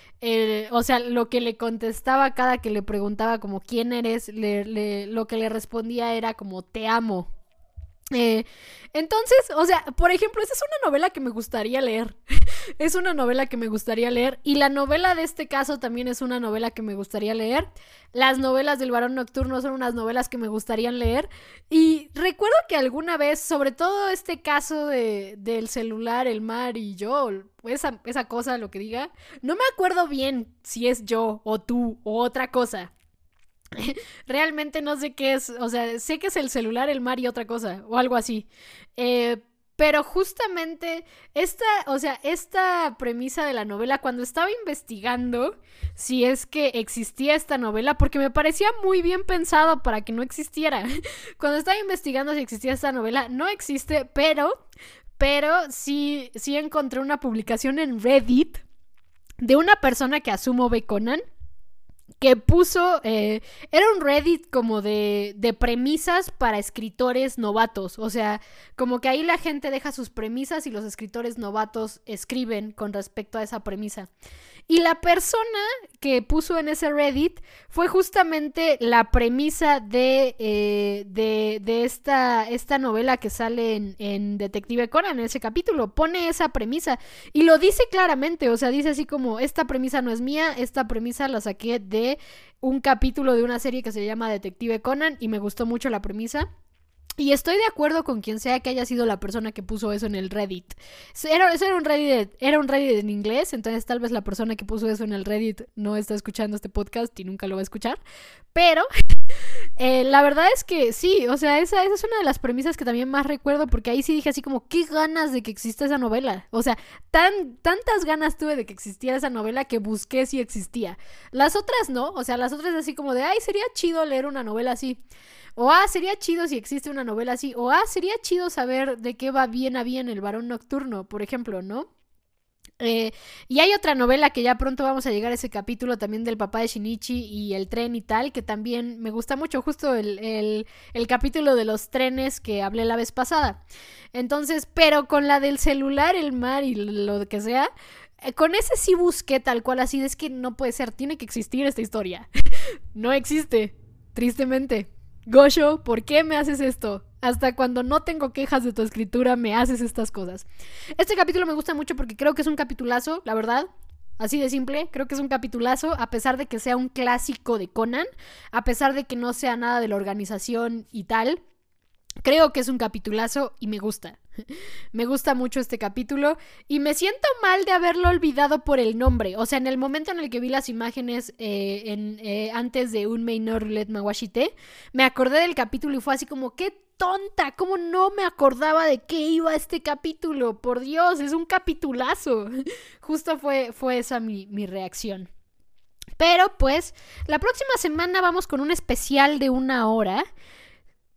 o sea, lo que le contestaba cada que le preguntaba como quién eres, lo que le respondía era como te amo. Eh, entonces, o sea, por ejemplo, esa es una novela que me gustaría leer. es una novela que me gustaría leer. Y la novela de este caso también es una novela que me gustaría leer. Las novelas del varón nocturno son unas novelas que me gustarían leer. Y recuerdo que alguna vez, sobre todo este caso de, del celular, el mar y yo, esa, esa cosa, lo que diga, no me acuerdo bien si es yo o tú o otra cosa. Realmente no sé qué es, o sea, sé que es el celular, el mar y otra cosa, o algo así. Eh, pero justamente esta, o sea, esta premisa de la novela, cuando estaba investigando si es que existía esta novela, porque me parecía muy bien pensado para que no existiera. Cuando estaba investigando si existía esta novela, no existe, pero, pero sí, sí encontré una publicación en Reddit de una persona que asumo ve Conan que puso, eh, era un Reddit como de, de premisas para escritores novatos, o sea, como que ahí la gente deja sus premisas y los escritores novatos escriben con respecto a esa premisa. Y la persona que puso en ese Reddit fue justamente la premisa de, eh, de, esta, esta, novela que sale en, en, Detective Conan, en ese capítulo. Pone esa premisa y lo dice claramente, o sea, dice así como, esta premisa no es mía, esta premisa la saqué de un capítulo de una serie que se llama Detective Conan y me gustó mucho la premisa. Y estoy de acuerdo con quien sea que haya sido la persona que puso eso en el Reddit. Era, eso era un Reddit, era un Reddit en inglés, entonces tal vez la persona que puso eso en el Reddit no está escuchando este podcast y nunca lo va a escuchar. Pero eh, la verdad es que sí, o sea, esa, es una de las premisas que también más recuerdo porque ahí sí dije así como, qué ganas de que exista esa novela. O sea, tan, tantas ganas tuve de que existiera esa novela que busqué si existía. Las otras no, o sea, las otras así como de, ay, sería chido leer una novela así. O ah, sería chido si existe una novela así. O ah, sería chido saber de qué va bien a bien el varón nocturno, por ejemplo, ¿no? Eh, y hay otra novela que ya pronto vamos a llegar a ese capítulo también del papá de Shinichi y el tren y tal, que también me gusta mucho, justo el, el, capítulo de los trenes que hablé la vez pasada. Entonces, pero con la del celular, el mar y lo que sea, eh, con ese sí busqué tal cual así, es que no puede ser, tiene que existir esta historia. no existe, tristemente. Gosho, ¿por qué me haces esto? Hasta cuando no tengo quejas de tu escritura me haces estas cosas. Este capítulo me gusta mucho porque creo que es un capitulazo, la verdad. Así de simple, creo que es un capitulazo, a pesar de que sea un clásico de Conan, a pesar de que no sea nada de la organización y tal. Creo que es un capitulazo y me gusta. Me gusta mucho este capítulo y me siento mal de haberlo olvidado por el nombre. O sea, en el momento en el que vi las imágenes eh, en, eh, antes de un Maynor Roulette Mawashite, me acordé del capítulo y fue así como, qué tonta, ¿cómo no me acordaba de qué iba este capítulo? Por Dios, es un capitulazo. Justo fue, fue esa mi, mi reacción. Pero pues, la próxima semana vamos con un especial de una hora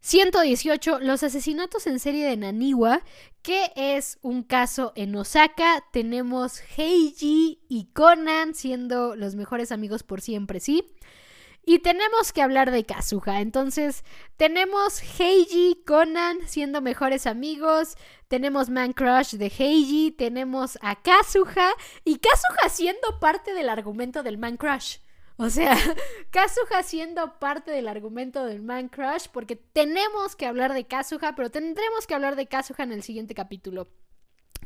118. Los asesinatos en serie de Naniwa, que es un caso en Osaka. Tenemos Heiji y Conan siendo los mejores amigos por siempre, ¿sí? Y tenemos que hablar de Kazuha. Entonces, tenemos Heiji, Conan siendo mejores amigos. Tenemos Man Crush de Heiji. Tenemos a Kazuha. Y Kazuha siendo parte del argumento del Man Crush. O sea, Kazuha siendo parte del argumento del Man Crush, porque tenemos que hablar de Kazuha, pero tendremos que hablar de Kazuha en el siguiente capítulo.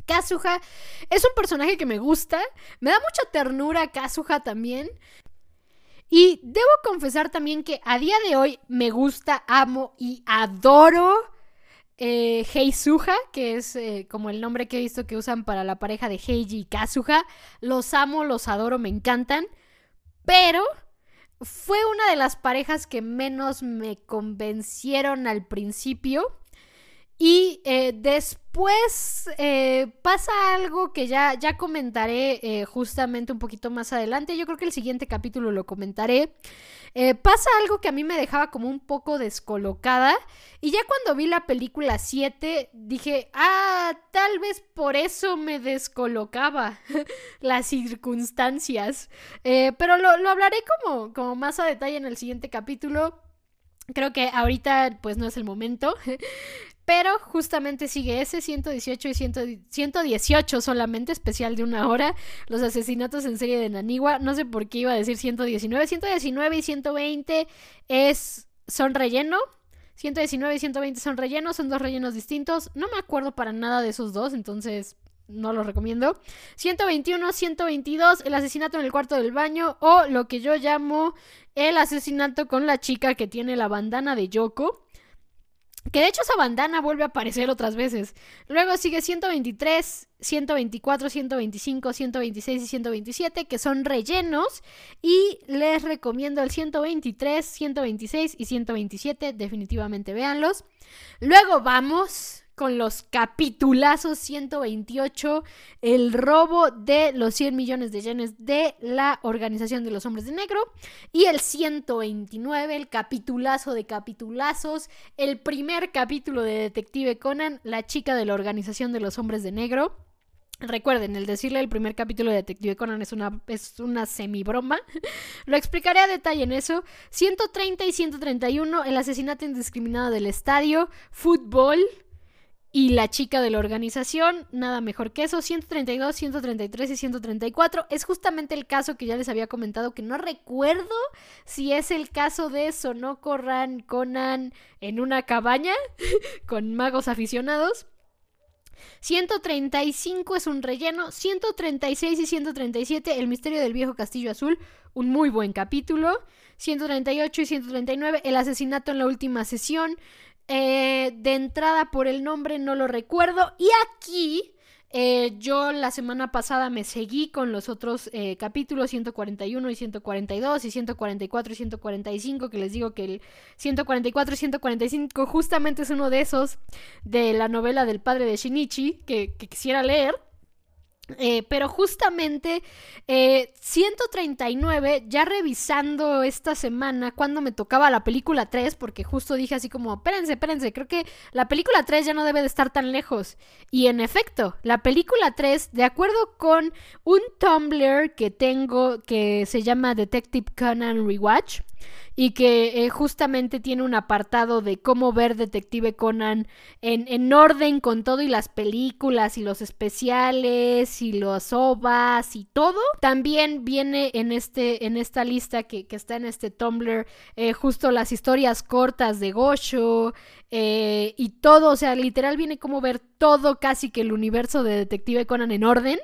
Kazuha es un personaje que me gusta, me da mucha ternura Kazuha también. Y debo confesar también que a día de hoy me gusta, amo y adoro eh, Heisuha, que es eh, como el nombre que he visto que usan para la pareja de Heiji y Kazuha. Los amo, los adoro, me encantan. Pero fue una de las parejas que menos me convencieron al principio. Y eh, después eh, pasa algo que ya, ya comentaré eh, justamente un poquito más adelante. Yo creo que el siguiente capítulo lo comentaré. pasa algo que a mí me dejaba como un poco descolocada. Y ya cuando vi la película 7 dije, ah, tal vez por eso me descolocaba las circunstancias. pero lo, lo hablaré como, como más a detalle en el siguiente capítulo. Creo que ahorita pues no es el momento. Pero justamente sigue ese 118 y 118 solamente, especial de una hora. Los asesinatos en serie de Naniwa. No sé por qué iba a decir 119. 119 y 120 es, son relleno. 119 y 120 son rellenos, son dos rellenos distintos. No me acuerdo para nada de esos dos, entonces no los recomiendo. 121, 122, el asesinato en el cuarto del baño o lo que yo llamo el asesinato con la chica que tiene la bandana de Yoko. Que de hecho esa bandana vuelve a aparecer otras veces. Luego sigue 123, 124, 125, 126 y 127, que son rellenos. Y les recomiendo el 123, 126 y 127. Definitivamente véanlos. Luego vamos con los capitulazos 128, el robo de los 100 millones de yenes de la Organización de los Hombres de Negro, y el 129, el capitulazo de capitulazos, el primer capítulo de Detective Conan, la chica de la Organización de los Hombres de Negro. Recuerden, el decirle el primer capítulo de Detective Conan es una, es una semi-broma. Lo explicaré a detalle en eso. 130 y 131, el asesinato indiscriminado del estadio, fútbol, y la chica de la organización, nada mejor que eso, 132, 133 y 134. Es justamente el caso que ya les había comentado, que no recuerdo si es el caso de Sonoko Ran Conan en una cabaña con magos aficionados. 135 es un relleno, 136 y 137 El misterio del viejo castillo azul, un muy buen capítulo, 138 y 139 El asesinato en la última sesión, eh, de entrada por el nombre no lo recuerdo. Y aquí eh, yo la semana pasada me seguí con los otros eh, capítulos 141 y 142 y 144 y 145 que les digo que el 144 y 145 justamente es uno de esos de la novela del padre de Shinichi que quisiera leer. Eh, pero justamente 139, eh, ya revisando esta semana cuando me tocaba la película 3, porque justo dije así como, espérense, espérense, creo que la película 3 ya no debe de estar tan lejos. Y en efecto, la película 3, de acuerdo con un Tumblr que tengo que se llama Detective Conan Rewatch, y que eh, justamente tiene un apartado de cómo ver Detective Conan en, en, orden con todo y las películas y los especiales y los ovas y todo. También viene en, este, en esta lista que, está en este Tumblr eh, justo las historias cortas de Gosho eh, y todo, o sea, literal viene como ver todo casi que el universo de Detective Conan en orden.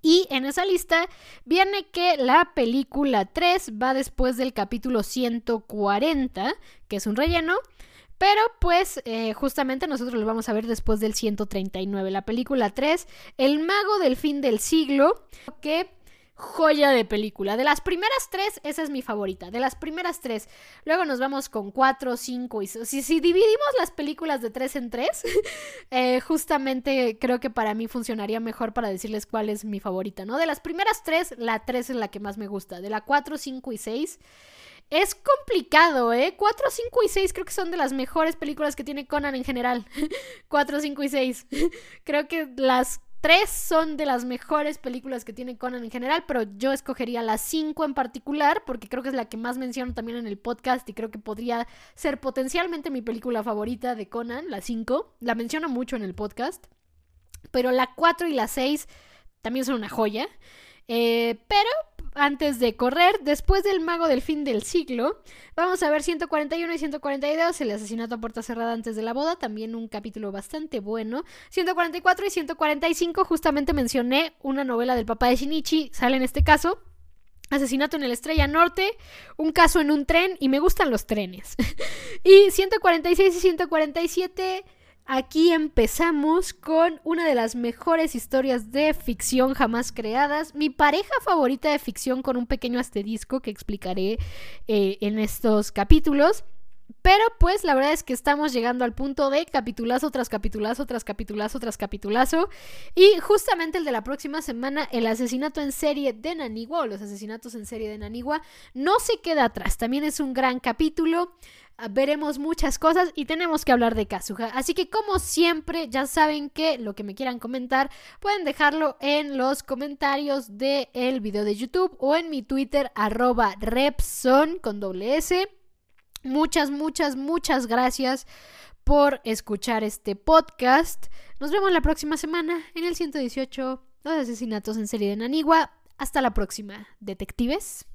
Y en esa lista viene que la película 3 va después del capítulo 140, que es un relleno. Pero pues eh, justamente nosotros lo vamos a ver después del 139, la película 3, El mago del fin del siglo, que joya de película. De las primeras tres, esa es mi favorita. De las primeras tres. Luego nos vamos con cuatro, cinco y si, si dividimos las películas de tres en tres, eh, justamente creo que para mí funcionaría mejor para decirles cuál es mi favorita, ¿no? De las primeras tres, la tres es la que más me gusta. De la cuatro, cinco y seis. Es complicado, ¿eh? 4, 5 y 6 creo que son de las mejores películas que tiene Conan en general. 4, 5 y 6. creo que las tres son de las mejores películas que tiene Conan en general, pero yo escogería las cinco en particular porque creo que es la que más menciono también en el podcast y creo que podría ser potencialmente mi película favorita de Conan, la 5. La menciono mucho en el podcast, pero la 4 y la 6 también son una joya. Eh, pero antes de correr, después del mago del fin del siglo, vamos a ver 141 y 142, el asesinato a puerta cerrada antes de la boda, también un capítulo bastante bueno. 144 y 145, justamente mencioné una novela del papá de Shinichi, sale en este caso. Asesinato en el Estrella Norte, un caso en un tren y me gustan los trenes. y 146 y 147 Aquí empezamos con una de las mejores historias de ficción jamás creadas. Mi pareja favorita de ficción con un pequeño asterisco que explicaré eh, en estos capítulos. Pero pues la verdad es que estamos llegando al punto de capitulazo tras capitulazo tras capitulazo tras capitulazo. Y justamente el de la próxima semana, el asesinato en serie de Nanigua o los asesinatos en serie de Nanigua, no se queda atrás. También es un gran capítulo. Ah, veremos muchas cosas y tenemos que hablar de Kazuha. Así que como siempre, ya saben que lo que me quieran comentar pueden dejarlo en los comentarios del video de YouTube o en mi Twitter arroba Repson con doble S. Muchas, muchas, muchas gracias por escuchar este podcast. Nos vemos la próxima semana en el 118, los asesinatos en serie de Nanigua. Hasta la próxima, detectives.